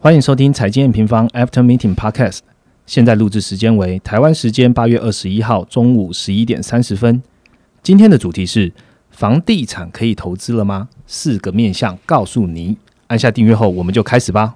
欢迎收听财经平方 After Meeting Podcast。现在录制时间为台湾时间八月二十一号中午十一点三十分。今天的主题是：房地产可以投资了吗？四个面向告诉你。按下订阅后，我们就开始吧。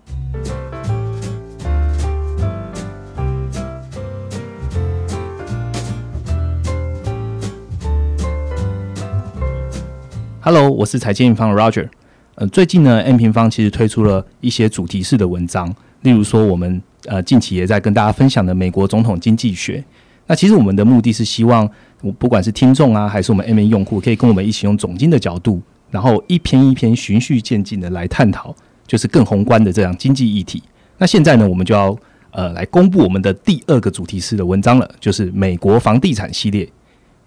Hello，我是财经平方 Roger。呃，最近呢，M 平方其实推出了一些主题式的文章，例如说我们呃近期也在跟大家分享的美国总统经济学。那其实我们的目的是希望，我不管是听众啊，还是我们 M 用户，可以跟我们一起用总经的角度，然后一篇一篇循序渐进的来探讨，就是更宏观的这样经济议题。那现在呢，我们就要呃来公布我们的第二个主题式的文章了，就是美国房地产系列。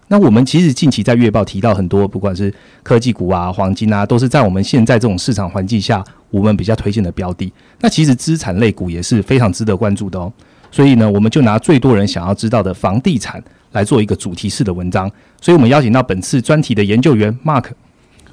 那我们其实近期在月报提到很多，不管是科技股啊、黄金啊，都是在我们现在这种市场环境下，我们比较推荐的标的。那其实资产类股也是非常值得关注的哦。所以呢，我们就拿最多人想要知道的房地产来做一个主题式的文章。所以我们邀请到本次专题的研究员 Mark。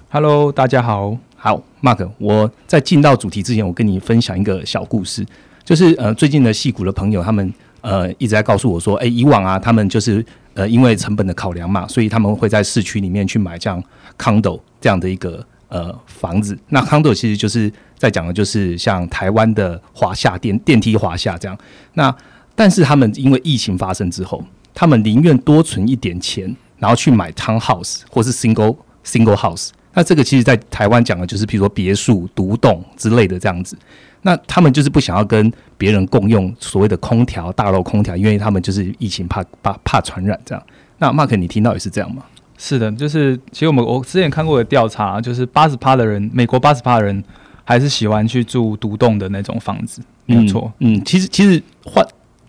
Hello，大家好。好，Mark，我在进到主题之前，我跟你分享一个小故事，就是呃，最近的戏股的朋友他们呃一直在告诉我说，哎，以往啊，他们就是。呃，因为成本的考量嘛，所以他们会在市区里面去买这样 condo 这样的一个呃房子。那 condo 其实就是在讲的，就是像台湾的华夏电电梯华夏这样。那但是他们因为疫情发生之后，他们宁愿多存一点钱，然后去买 townhouse 或是 single single house。那这个其实在台湾讲的就是，比如说别墅、独栋之类的这样子。那他们就是不想要跟别人共用所谓的空调大楼空调，因为他们就是疫情怕怕怕传染这样。那 Mark，你听到也是这样吗？是的，就是其实我们我之前看过的调查，就是八十趴的人，美国八十趴的人还是喜欢去住独栋的那种房子，没有错。嗯，其实其实换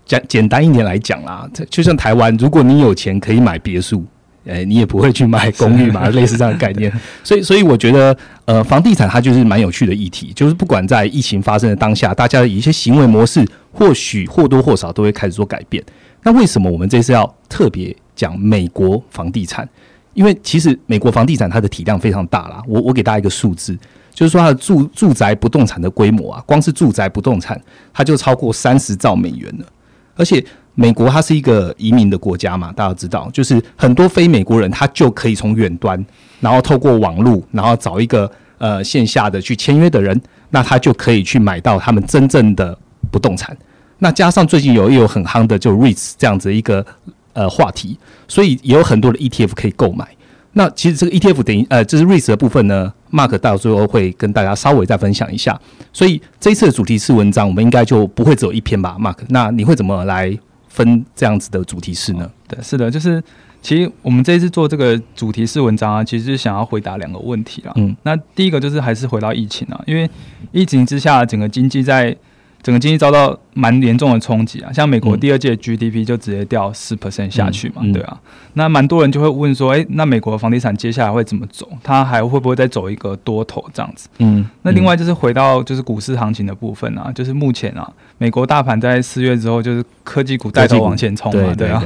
简简单一点来讲啦，就像台湾，如果你有钱可以买别墅。诶，你也不会去买公寓嘛？类似这样的概念，所以，所以我觉得，呃，房地产它就是蛮有趣的议题，就是不管在疫情发生的当下，大家的一些行为模式，或许或多或少都会开始做改变。那为什么我们这次要特别讲美国房地产？因为其实美国房地产它的体量非常大啦。我我给大家一个数字，就是说它的住住宅不动产的规模啊，光是住宅不动产，它就超过三十兆美元了，而且。美国它是一个移民的国家嘛，大家知道，就是很多非美国人他就可以从远端，然后透过网络，然后找一个呃线下的去签约的人，那他就可以去买到他们真正的不动产。那加上最近有也有很夯的就 REITs 这样子一个呃话题，所以也有很多的 ETF 可以购买。那其实这个 ETF 等于呃，就是 REITs 的部分呢，Mark 到最后会跟大家稍微再分享一下。所以这一次的主题是文章，我们应该就不会只有一篇吧，Mark？那你会怎么来？分这样子的主题式呢？对，是的，就是其实我们这一次做这个主题式文章啊，其实是想要回答两个问题啊。嗯，那第一个就是还是回到疫情啊，因为疫情之下，整个经济在。整个经济遭到蛮严重的冲击啊，像美国第二届 GDP 就直接掉四 percent 下去嘛，对啊，那蛮多人就会问说，哎，那美国房地产接下来会怎么走？它还会不会再走一个多头这样子？嗯，那另外就是回到就是股市行情的部分啊，就是目前啊，美国大盘在四月之后就是科技股带头往前冲嘛，对啊，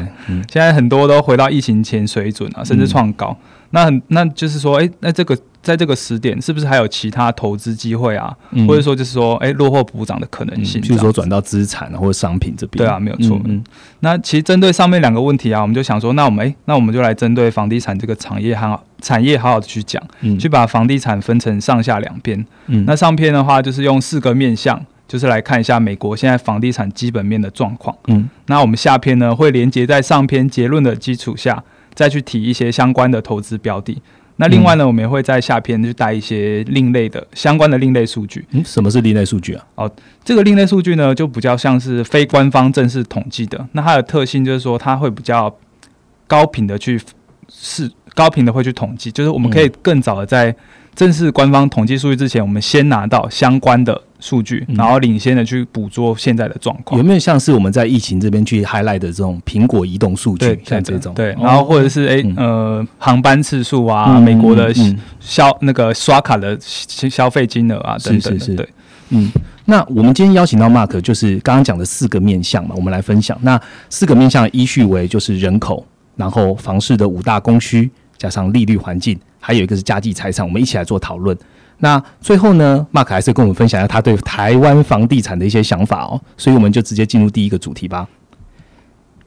现在很多都回到疫情前水准啊，甚至创高。那很那就是说，哎，那这个在这个时点，是不是还有其他投资机会啊？或者说，就是说，哎，落后补涨的可能性，比如说转到资产或者商品这边。对啊，没有错。嗯，那其实针对上面两个问题啊，我们就想说，那我们哎，那我们就来针对房地产这个产业好产业好好的去讲，去把房地产分成上下两边。嗯，那上篇的话就是用四个面向，就是来看一下美国现在房地产基本面的状况。嗯，那我们下篇呢会连接在上篇结论的基础下。再去提一些相关的投资标的。那另外呢，我们也会在下篇去带一些另类的相关的另类数据。嗯，什么是另类数据啊？哦，这个另类数据呢，就比较像是非官方正式统计的。那它的特性就是说，它会比较高频的去是高频的会去统计，就是我们可以更早的在。正式官方统计数据之前，我们先拿到相关的数据，然后领先的去捕捉现在的状况。有没有像是我们在疫情这边去 highlight 的这种苹果移动数据，像这种？对，然后或者是哎呃航班次数啊，美国的消那个刷卡的消费金额啊等等。是是是。对，嗯，那我们今天邀请到 Mark，就是刚刚讲的四个面向嘛，我们来分享。那四个面向依序为就是人口，然后房市的五大供需，加上利率环境。还有一个是家计财产，我们一起来做讨论。那最后呢，Mark 还是跟我们分享一下他对台湾房地产的一些想法哦。所以我们就直接进入第一个主题吧。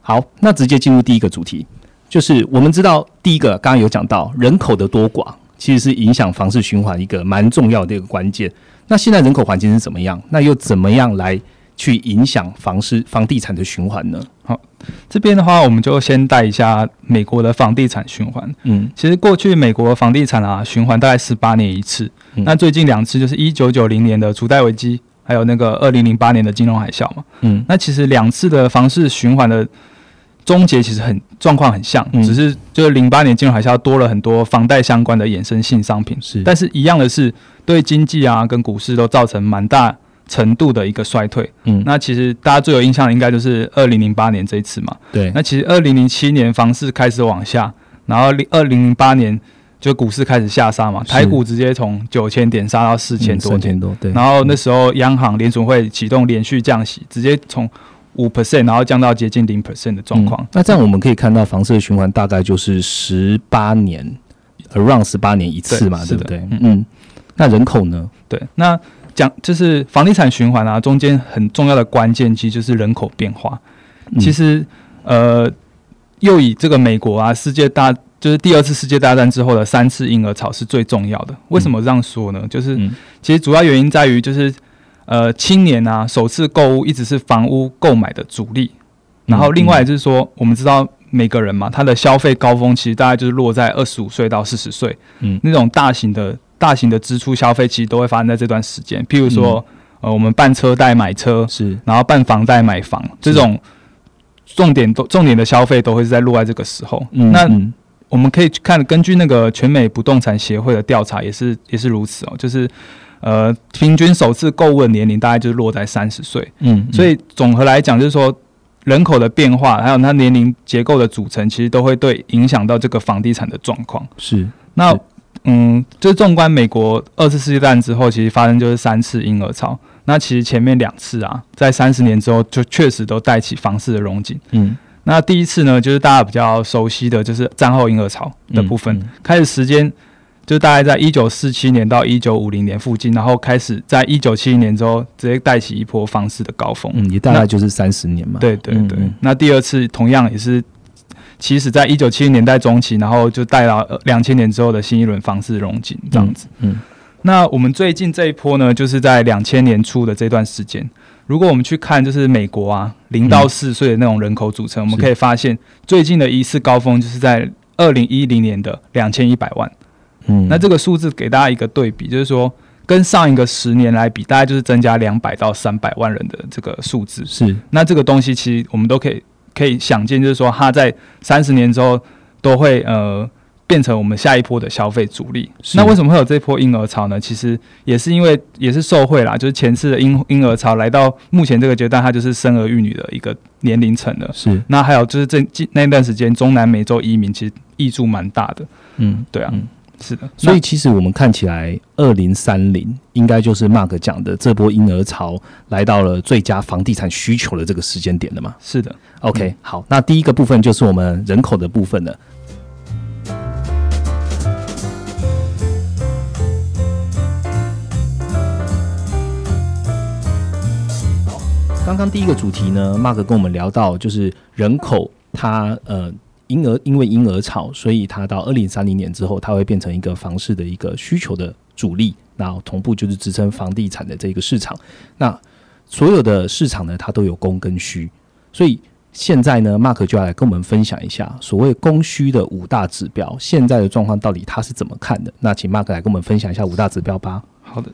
好，那直接进入第一个主题，就是我们知道第一个刚刚有讲到人口的多寡，其实是影响房市循环一个蛮重要的一个关键。那现在人口环境是怎么样？那又怎么样来去影响房市房地产的循环呢？好，这边的话，我们就先带一下美国的房地产循环。嗯，其实过去美国房地产啊循环大概十八年一次，那最近两次就是一九九零年的储贷危机，还有那个二零零八年的金融海啸嘛。嗯，那其实两次的房市循环的。终结其实很状况很像，只是就是零八年金融海啸多了很多房贷相关的衍生性商品，是，但是一样的是对经济啊跟股市都造成蛮大程度的一个衰退。嗯，那其实大家最有印象的应该就是二零零八年这一次嘛。对，那其实二零零七年房市开始往下，然后零二零零八年就股市开始下杀嘛，台股直接从九千点杀到四千多点，多对。然后那时候央行联储会启动连续降息，直接从五 percent，然后降到接近零 percent 的状况。那这样我们可以看到，房市的循环大概就是十八年，around 十八年一次嘛，对不对？嗯。那人口呢？对，那讲就是房地产循环啊，中间很重要的关键其实就是人口变化。其实，呃，又以这个美国啊，世界大就是第二次世界大战之后的三次婴儿潮是最重要的。为什么这样说呢？就是其实主要原因在于就是。呃，青年啊，首次购物一直是房屋购买的主力。然后，另外就是说，我们知道每个人嘛，他的消费高峰其实大概就是落在二十五岁到四十岁。嗯，那种大型的、大型的支出消费，其实都会发生在这段时间。譬如说，呃，我们办车贷买车，是，然后办房贷买房，这种重点都重点的消费都会是在落在这个时候。嗯那我们可以看，根据那个全美不动产协会的调查，也是也是如此哦，就是。呃，平均首次购物的年龄大概就是落在三十岁，嗯，所以总和来讲，就是说人口的变化，还有它年龄结构的组成，其实都会对影响到这个房地产的状况。是，那嗯，就是纵观美国二次世界大战之后，其实发生就是三次婴儿潮。那其实前面两次啊，在三十年之后，就确实都带起房市的荣景。嗯，那第一次呢，就是大家比较熟悉的就是战后婴儿潮的部分，开始时间。就大概在一九四七年到一九五零年附近，然后开始在一九七零年之后直接带起一波房市的高峰。嗯，也大概就是三十年嘛。对对对。那第二次同样也是，其实在一九七零年代中期，然后就带到两千年之后的新一轮房市融景这样子。嗯。那我们最近这一波呢，就是在两千年初的这段时间。如果我们去看，就是美国啊，零到四岁的那种人口组成，我们可以发现最近的一次高峰就是在二零一零年的两千一百万。嗯，那这个数字给大家一个对比，就是说跟上一个十年来比，大概就是增加两百到三百万人的这个数字。是，那这个东西其实我们都可以可以想见，就是说它在三十年之后都会呃变成我们下一波的消费主力。那为什么会有这波婴儿潮呢？其实也是因为也是受惠啦，就是前次的婴婴儿潮来到目前这个阶段，它就是生儿育女的一个年龄层了。是，那还有就是这那段时间中南美洲移民其实益处蛮大的。嗯，对啊。是的，所以其实我们看起来，二零三零应该就是 Mark 讲的这波婴儿潮来到了最佳房地产需求的这个时间点了嘛？是的，OK，好，那第一个部分就是我们人口的部分了。好，刚刚第一个主题呢，Mark 跟我们聊到就是人口，它呃。婴儿因为婴儿潮，所以它到二零三零年之后，它会变成一个房市的一个需求的主力，然后同步就是支撑房地产的这个市场。那所有的市场呢，它都有供跟需，所以现在呢，Mark 就要来跟我们分享一下所谓供需的五大指标，现在的状况到底他是怎么看的？那请 Mark 来跟我们分享一下五大指标吧。好的，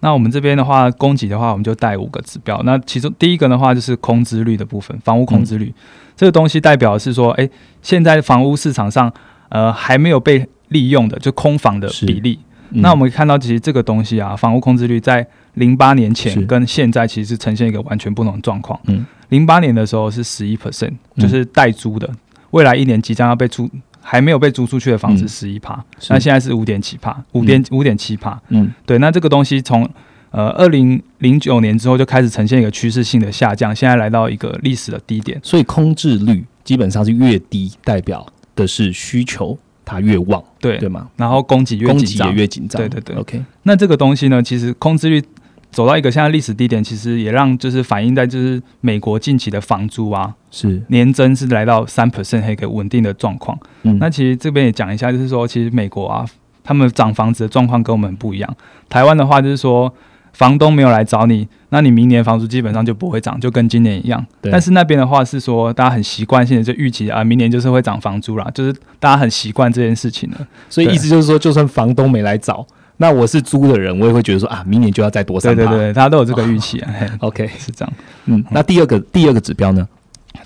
那我们这边的话，供给的话，我们就带五个指标。那其中第一个的话，就是空置率的部分，房屋空置率。这个东西代表是说，哎，现在房屋市场上，呃，还没有被利用的，就空房的比例。那我们看到，其实这个东西啊，房屋空置率在零八年前跟现在其实是呈现一个完全不同的状况。嗯，零八年的时候是十一 percent，就是待租的，未来一年即将要被租，还没有被租出去的房子十一趴，那现在是五点七趴，五点五点七趴。嗯，对，那这个东西从呃，二零零九年之后就开始呈现一个趋势性的下降，现在来到一个历史的低点。所以空置率基本上是越低，代表的是需求它越旺，对对吗？然后供给越供给也紧张，越紧张，对对对，OK，那这个东西呢，其实空置率走到一个现在历史低点，其实也让就是反映在就是美国近期的房租啊，是，年增是来到三 percent 一个稳定的状况。嗯，那其实这边也讲一下，就是说其实美国啊，他们涨房子的状况跟我们不一样。台湾的话就是说。房东没有来找你，那你明年房租基本上就不会涨，就跟今年一样。对但是那边的话是说，大家很习惯性的就预期啊，明年就是会涨房租啦，就是大家很习惯这件事情了。所以意思就是说，就算房东没来找，那我是租的人，我也会觉得说啊，明年就要再多三对对对，大家都有这个预期啊。嘿 OK，是这样。嗯，那第二个第二个指标呢？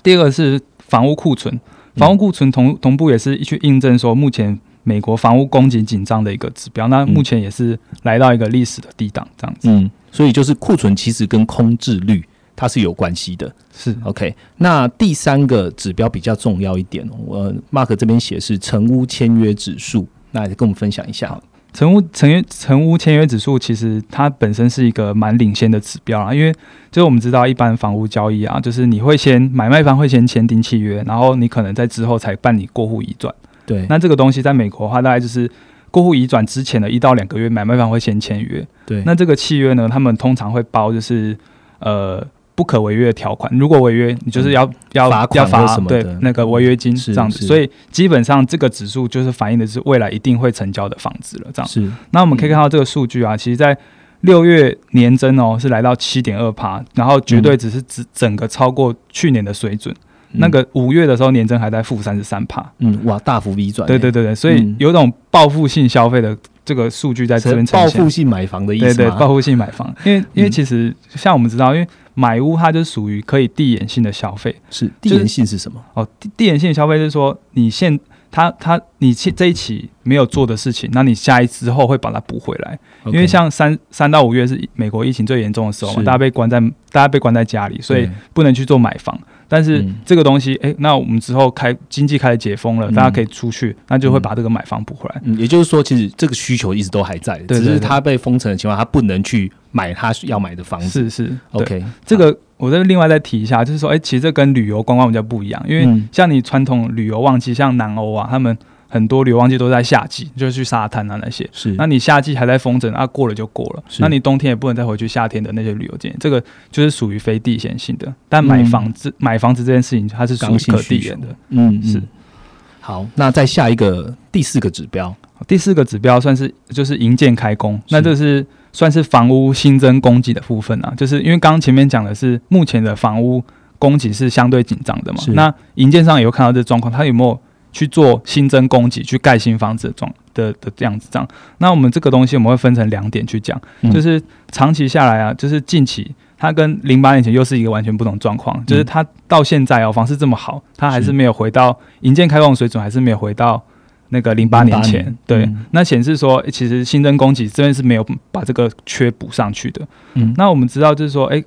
第二个是房屋库存，房屋库存同同步也是去印证说，目前美国房屋供给紧张的一个指标。那目前也是来到一个历史的低档，这样子。嗯，所以就是库存其实跟空置率它是有关系的。是 OK，那第三个指标比较重要一点，我 Mark 这边写是成屋签约指数，那跟我们分享一下。成屋成约成屋签约指数其实它本身是一个蛮领先的指标啊，因为就是我们知道一般房屋交易啊，就是你会先买卖方会先签订契约，然后你可能在之后才办理过户移转。对，那这个东西在美国的话，大概就是过户移转之前的一到两个月，买卖方会先签约。对，那这个契约呢，他们通常会包就是呃不可违约的条款，如果违约，你就是要、要嗯罚款要罚什么的。对那个违约金是这样子。所以基本上这个指数就是反映的是未来一定会成交的房子了，这样。是。那我们可以看到这个数据啊，其实在六月年增哦是来到七点二趴，然后绝对只是指整个超过去年的水准。那个五月的时候年增还在负三十三趴，嗯哇大幅 V 转，对对对对，所以嗯。有种报复性消费的这个数据在这边呈现。报复性买房的意思？对对，报复性买房，因为因为嗯。其实像我们知道，因为买屋它就属于可以递延性的消费是递延性是什么？哦。递递延性的消费就是说，你现他他你现这一期没有做的事情，那你下一之后会把它补回来。因为像三三到五月是美国疫情最严重的时候嘛，大家被关在大家被关在家里，所以不能去做买房。但是嗯。这个东西，哎、那我们之后开经济开始解封了，嗯。大家可以出去，那就会把这个买房补回来。嗯，也就是说，其实这个需求一直都还在，只是它被封城的情况，它不能去买他要买的房子。是是 OK，这个我再另外再提一下，就是说，哎、其实这跟旅游观光比较不一样，因为嗯。像你传统旅游旺季，像南欧啊，他们很多旅游旺季都在夏季，就是去沙滩啊那些。是。那你夏季还在封城啊，过了就过了，是。那你冬天也不能再回去夏天的那些旅游景点，这个就是属于非递延性的。但买房子、买房子这件事情，它是属于刚性可递需求。延的。嗯。是。好，那再下一个第四个指标，第四个指标算是就是营建开工，那这是算是房屋新增供给的部分啊，就是因为刚刚前面讲的是目前的房屋供给是相对紧张的嘛。是，那营建上也有看到这状况，它有没有去做新增供给去盖新房子的状的的这样子这样？那我们这个东西我们会分成两点去讲，嗯就是长期下来啊，就是近期。它跟零八年前又是一个完全不同状况，就是它到现在哦，房市这么好，它还是是没有回到营建开放水准，还是没有回到那个零八年前年，对，嗯那显示说，诶其实新增供给这边是没有把这个缺补上去的。嗯，那我们知道就是说，诶，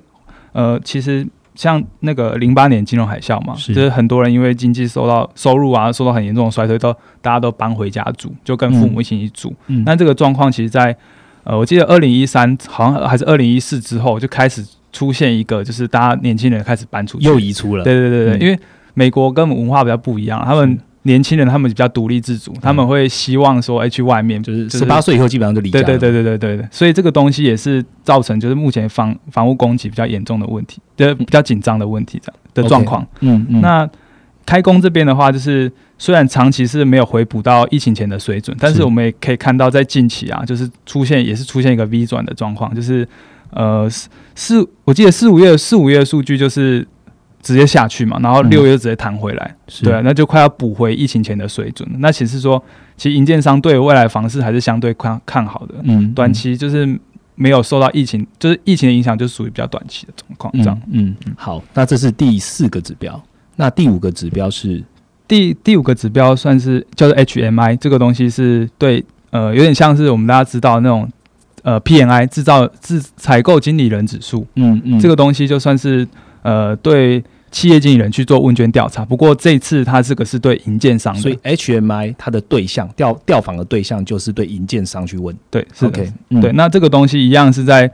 呃，其实像那个零八年金融海啸嘛，是。就是很多人因为经济受到收入啊受到很严重的衰退，都大家都搬回家住，就跟父母一起住。嗯。那这个状况其实在，呃，我记得二零一三好像还是二零一四之后就开始出现一个，就是大家年轻人开始搬出去，又移出了，对对对对，嗯。因为美国跟文化比较不一样，他们年轻人他们比较独立自主，他们会希望说，哎、去外面就是十八岁以后基本上就离家了。对对对对对对对，所以这个东西也是造成就是目前房房屋供给比较严重的问题，呃，比较紧张的问题这样的状况。嗯嗯，那开工这边的话，就是虽然长期是没有回补到疫情前的水准，但是是。我们也可以看到在近期啊，就是出现也是出现一个 V 转的状况，就是呃四四，我记得四五月四五月的数据就是直接下去嘛，然后嗯。六月就直接弹回来，是。对啊，那就快要补回疫情前的水准了。那其实说，其实银建商对未来房市还是相对看看好的，嗯短期就是没有受到疫情，就是疫情的影响，就属于比较短期的状况这样。嗯嗯，好，那这是第四个指标，那第五个指标是？第第五个指标算是叫做 HMI，这个东西是对呃有点像是我们大家知道那种呃 PNI 制造制采购经理人指数，嗯嗯。这个东西就算是呃对企业经理人去做问卷调查。不过这次他这个是对营建商的，所以 HMI 它的对象调调访的对象就是对营建商去问。对是的 OK，嗯对，那这个东西一样是在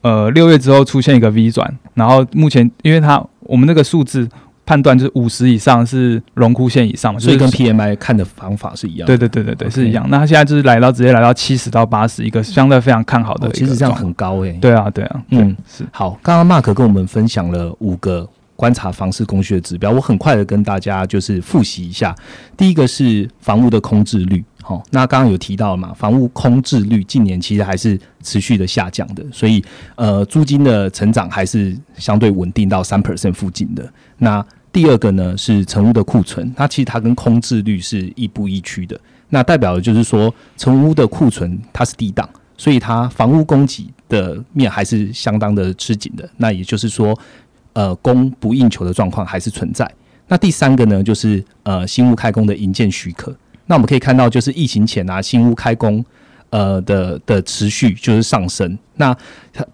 呃六月之后出现一个 V 转，然后目前因为它我们那个数字判断就是五十以上是荣枯线以上嘛，所以跟 PMI 看的方法是一样。对对对对对，是一样。那他现在就是来到直接来到七十到八十，一个相对非常看好的。其实这样很高诶。对啊对啊，嗯是。好，刚刚 Mark 跟我们分享了五个。观察房市供需的指标，我很快的跟大家就是复习一下。第一个是房屋的空置率，好，那刚刚有提到嘛，房屋空置率近年其实还是持续的下降的，所以呃，租金的成长还是相对稳定到三 percent 附近的。那第二个呢是成屋的库存，它其实它跟空置率是亦步亦趋的，那代表的就是说成屋的库存它是低档，所以它房屋供给的面还是相当的吃紧的。那也就是说。呃，供不应求的状况还是存在。那第三个呢，就是呃，新屋开工的营建许可。那我们可以看到，就是疫情前啊，新屋开工呃的的持续就是上升。那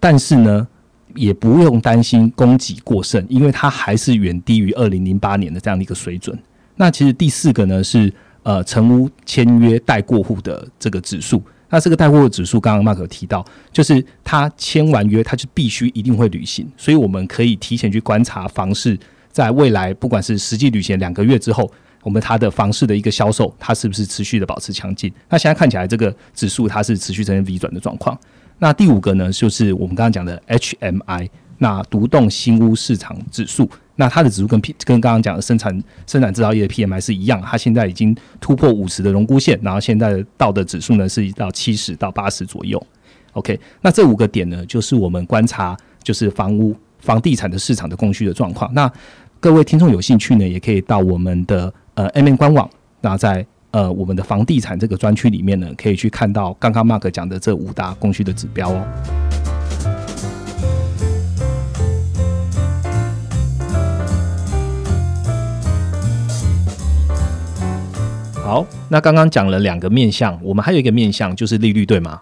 但是呢，也不用担心供给过剩，因为它还是远低于二零零八年的这样的一个水准。那其实第四个呢，是呃，成屋签约待过户的这个指数。那这个带货的指数，刚刚 Mark 提到，就是他签完约，他就必须一定会履行，所以我们可以提前去观察房市，在未来不管是实际履行两个月之后，我们它的房市的一个销售，它是不是持续的保持强劲？那现在看起来，这个指数它是持续呈现 V 转的状况。那第五个呢，就是我们刚刚讲的 HMI。那独栋新屋市场指数，那它的指数跟 P 跟刚刚讲的生产生产制造业的 PMI 是一样，它现在已经突破五十的荣枯线，然后现在到的指数呢是到七十到八十左右。OK，那这五个点呢，就是我们观察就是房屋房地产的市场的供需的状况。那各位听众有兴趣呢，也可以到我们的呃 M N 官网，那在呃我们的房地产这个专区里面呢，可以去看到刚刚 Mark 讲的这五大供需的指标哦。好，那刚刚讲了两个面向，我们还有一个面向就是利率，对吗？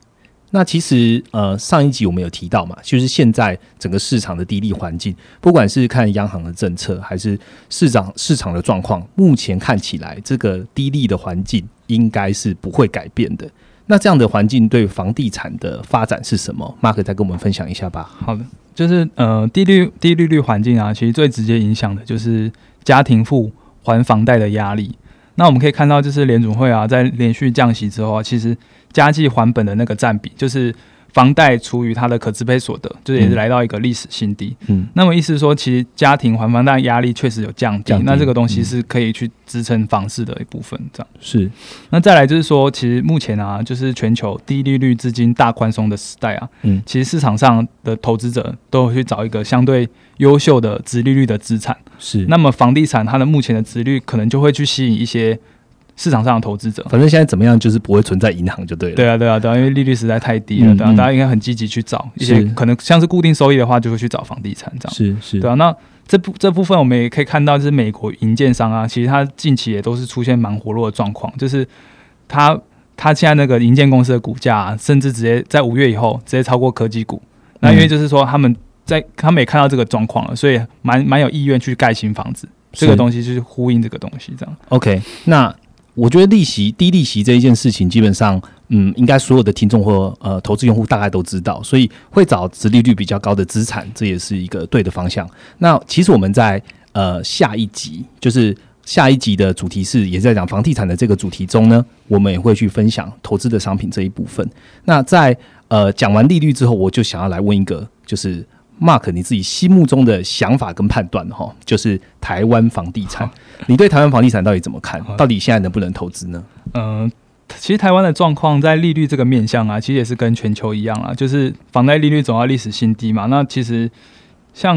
那其实呃上一集我们有提到嘛，就是现在整个市场的低利环境，不管是看央行的政策，还是市场市场的状况，目前看起来这个低利的环境应该是不会改变的。那这样的环境对房地产的发展是什么？Mark 再跟我们分享一下吧。好的，就是呃低利低利率环境啊，其实最直接影响的就是家庭付还房贷的压力。那我们可以看到，就是联储会啊，在连续降息之后啊，其实加计还本的那个占比，就是房贷除以它的可支配所得，就是也是来到一个历史新低。嗯，那么意思是说，其实家庭还房贷压力确实有降低，那这个东西是可以去支撑房市的一部分。这样是。那再来就是说，其实目前啊，就是全球低利率资金大宽松的时代啊，嗯，其实市场上的投资者都会去找一个相对优秀的低利率的资产。是，那么房地产它的目前的值率可能就会去吸引一些市场上的投资者。反正现在怎么样，就是不会存在银行就对了。对啊，对啊，对啊，因为利率实在太低了，对啊，大家应该很积极去找一些可能像是固定收益的话，就会去找房地产这样。是是，对啊。那这部这部分我们也可以看到，就是美国银建商啊，其实它近期也都是出现蛮活络的状况，就是它它现在那个银建公司的股价，甚至直接在五月以后直接超过科技股。那因为就是说他们。在他们也看到这个状况了，所以蛮蛮有意愿去盖新房子。这个东西就是呼应这个东西，这样。OK，那我觉得利息低利息这一件事情，基本上，嗯，应该所有的听众或呃投资用户大概都知道，所以会找殖利率比较高的资产，这也是一个对的方向。那其实我们在呃下一集，就是下一集的主题是也在讲房地产的这个主题中呢，我们也会去分享投资的商品这一部分。那在呃讲完利率之后，我就想要来问一个，就是。Mark，你自己心目中的想法跟判断哈，就是台湾房地产，你对台湾房地产到底怎么看？到底现在能不能投资呢？嗯，其实台湾的状况在利率这个面向啊，其实也是跟全球一样啊，就是房贷利率走到历史新低嘛。那其实像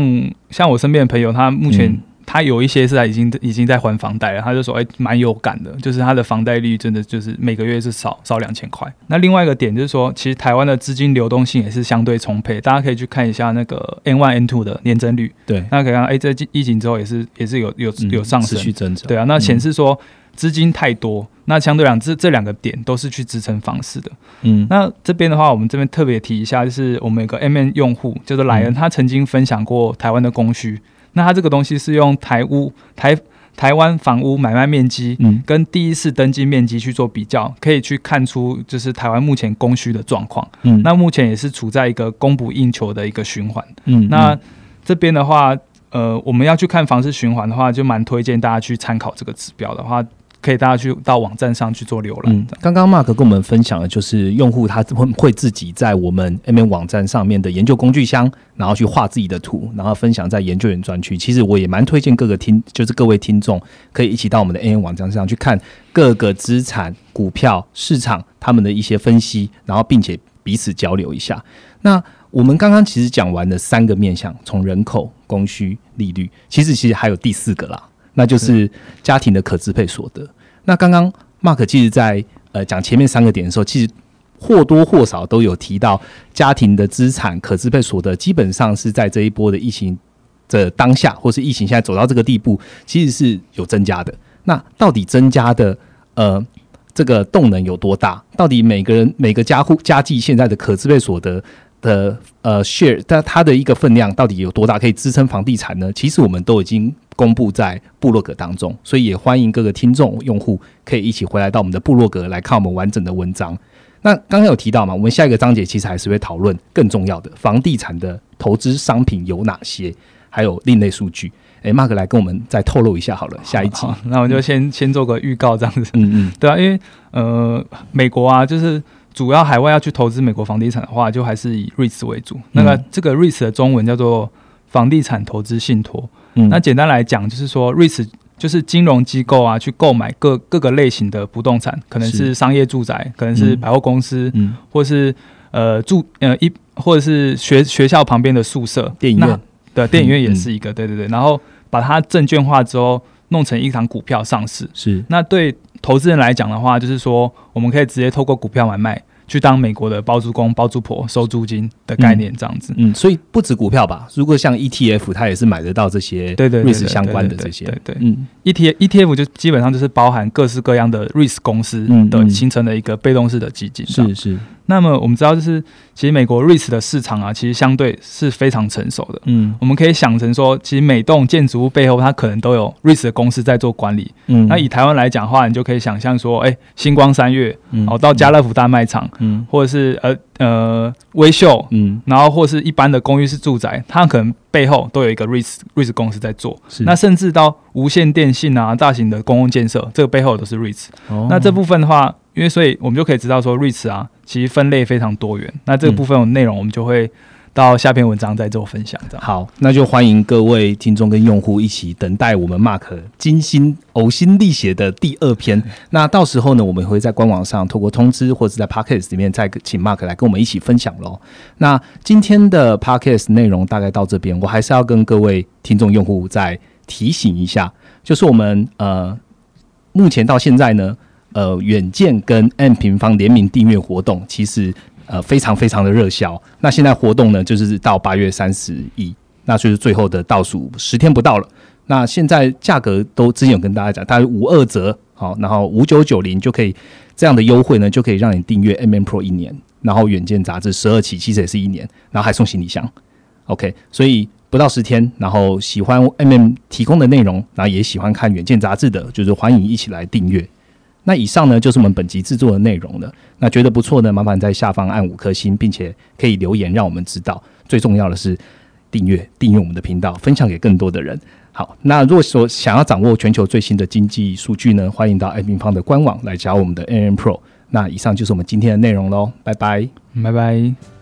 像我身边的朋友，他目前。他有一些是他已经已经在还房贷了，他就说：“哎，蛮有感的，就是他的房贷率真的就是每个月是少少两千块。”那另外一个点就是说，其实台湾的资金流动性也是相对充沛，大家可以去看一下那个 N one N two 的年增率。对，大家可以看，哎，在疫情之后也是也是有有有上升，持续增长。对啊，那显示说资金太多，那相对讲这这两个点都是去支撑房市的。嗯，那这边的话，我们这边特别提一下，就是我们有个 M N 用户叫做莱恩，他曾经分享过台湾的供需。那它这个东西是用台屋台台湾房屋买卖面积，嗯，跟第一次登记面积去做比较，可以去看出就是台湾目前供需的状况，嗯，那目前也是处在一个供不应求的一个循环，嗯，那这边的话，呃，我们要去看房市循环的话，就蛮推荐大家去参考这个指标的话。可以大家去到网站上去做浏览。刚刚 Mark 跟我们分享的就是用户他会会自己在我们 M N 网站上面的研究工具箱，然后去画自己的图，然后分享在研究员专区。其实我也蛮推荐各个听，就是各位听众可以一起到我们的 M N 网站上去看各个资产、股票市场他们的一些分析，然后并且彼此交流一下。那我们刚刚其实讲完了三个面向，从人口、供需、利率，其实其实还有第四个啦。那就是家庭的可支配所得。那刚刚 Mark 其实，在呃讲前面三个点的时候，其实或多或少都有提到家庭的资产可支配所得，基本上是在这一波的疫情的当下，或是疫情现在走到这个地步，其实是有增加的。那到底增加的呃这个动能有多大？到底每个人每个家户家计现在的可支配所得？的呃 share，但它的一个分量到底有多大，可以支撑房地产呢？其实我们都已经公布在部落格当中，所以也欢迎各个听众用户可以一起回来到我们的部落格来看我们完整的文章。那刚刚有提到嘛，我们下一个章节其实还是会讨论更重要的房地产的投资商品有哪些，还有另类数据。诶 m a r k 来跟我们再透露一下好了，下一集。那我们就先先做个预告这样子。嗯嗯，对啊，因为呃，美国啊，就是。主要海外要去投资美国房地产的话，就还是以 REITs 为主。那个这个 REITs 的中文叫做房地产投资信托。嗯那简单来讲，就是说 REITs 就是金融机构啊，去购买各各个类型的不动产，可能是商业住宅，可能是百货公司，或是呃住呃一或者是学学校旁边的宿舍、电影院。对，电影院也是一个，对对对。然后把它证券化之后，弄成一场股票上市。是。那对。投资人来讲的话，就是说，我们可以直接透过股票买卖去当美国的包租公、包租婆收租金的概念，这样子。嗯，所以不止股票吧？如果像 ETF，它也是买得到这些对对 risk 相关的这些。对对，嗯，ETF ETF 就基本上就是包含各式各样的 risk 公司的形成的一个被动式的基金。是是。那么我们知道，就是其实美国 REIT 的市场啊，其实相对是非常成熟的。嗯，我们可以想成说，其实每栋建筑物背后，它可能都有 REIT 的公司在做管理。嗯，那以台湾来讲的话，你就可以想象说，哎，星光三月，嗯哦，到家乐福大卖场，嗯，或者是呃呃微秀，嗯，然后或是一般的公寓式住宅，它可能背后都有一个 REIT REIT 公司在做。那甚至到无线电信啊，大型的公共建设，这个背后都是 REIT。哦，那这部分的话。因为所以，我们就可以知道说，瑞士啊，其实分类非常多元。那这个部分的内容，我们就会到下篇文章再做分享。这样好，那就欢迎各位听众跟用户一起等待我们 Mark 精心呕心沥血的第二篇。那到时候呢，我们会在官网上透过通知，或者在 Podcast 里面再请 Mark 来跟我们一起分享喽。那今天的 Podcast 内容大概到这边，我还是要跟各位听众用户再提醒一下，就是我们呃，目前到现在呢。呃，远见跟 M 平方联名订阅活动，其实呃非常非常的热销。那现在活动呢，就是到八月三十一，那就是最后的倒数十天不到了。那现在价格都之前有跟大家讲，大概五二折，好，然后五九九零就可以这样的优惠呢，就可以让你订阅 M M Pro 一年，然后远见杂志十二期其实也是一年，然后还送行李箱。OK，所以不到十天，然后喜欢 M M 提供的内容，然后也喜欢看远见杂志的，就是欢迎一起来订阅。那以上呢，就是我们本集制作的内容了。那觉得不错呢，麻烦在下方按五颗星，并且可以留言让我们知道。最重要的是订阅订阅我们的频道，分享给更多的人。好，那如果说想要掌握全球最新的经济数据呢，欢迎到爱平方的官网来加我们的 N N Pro。那以上就是我们今天的内容喽，拜拜，拜拜。